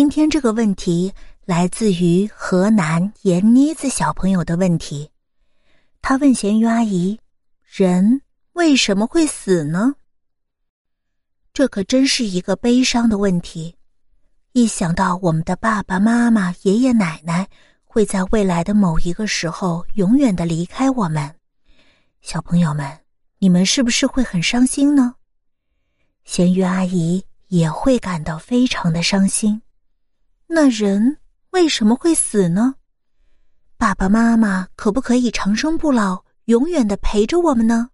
今天这个问题来自于河南闫妮子小朋友的问题，他问咸鱼阿姨：“人为什么会死呢？”这可真是一个悲伤的问题。一想到我们的爸爸妈妈、爷爷奶奶会在未来的某一个时候永远的离开我们，小朋友们，你们是不是会很伤心呢？咸鱼阿姨也会感到非常的伤心。那人为什么会死呢？爸爸妈妈可不可以长生不老，永远的陪着我们呢？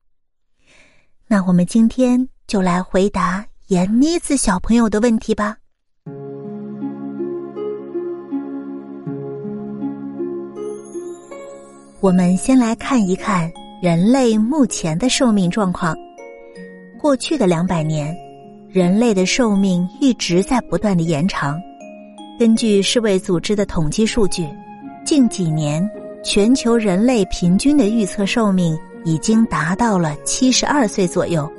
那我们今天就来回答闫妮子小朋友的问题吧。我们先来看一看人类目前的寿命状况。过去的两百年，人类的寿命一直在不断的延长。根据世卫组织的统计数据，近几年全球人类平均的预测寿命已经达到了七十二岁左右，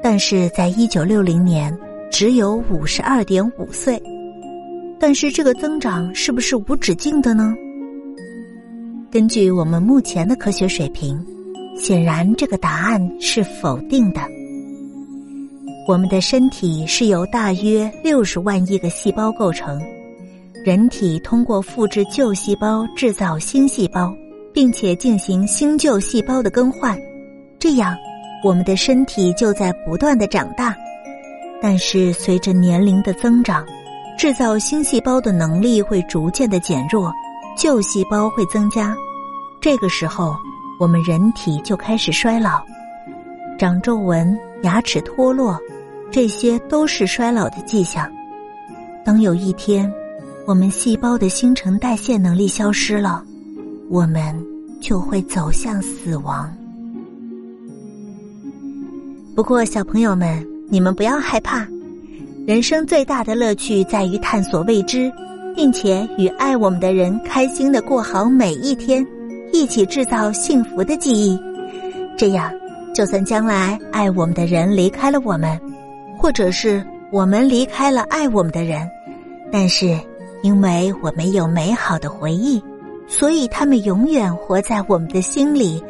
但是在一九六零年只有五十二点五岁。但是这个增长是不是无止境的呢？根据我们目前的科学水平，显然这个答案是否定的。我们的身体是由大约六十万亿个细胞构成，人体通过复制旧细胞制造新细胞，并且进行新旧细胞的更换，这样我们的身体就在不断的长大。但是随着年龄的增长，制造新细胞的能力会逐渐的减弱，旧细胞会增加，这个时候我们人体就开始衰老，长皱纹、牙齿脱落。这些都是衰老的迹象。等有一天，我们细胞的新陈代谢能力消失了，我们就会走向死亡。不过，小朋友们，你们不要害怕。人生最大的乐趣在于探索未知，并且与爱我们的人开心的过好每一天，一起制造幸福的记忆。这样，就算将来爱我们的人离开了我们。或者是我们离开了爱我们的人，但是因为我们有美好的回忆，所以他们永远活在我们的心里，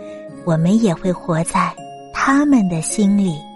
我们也会活在他们的心里。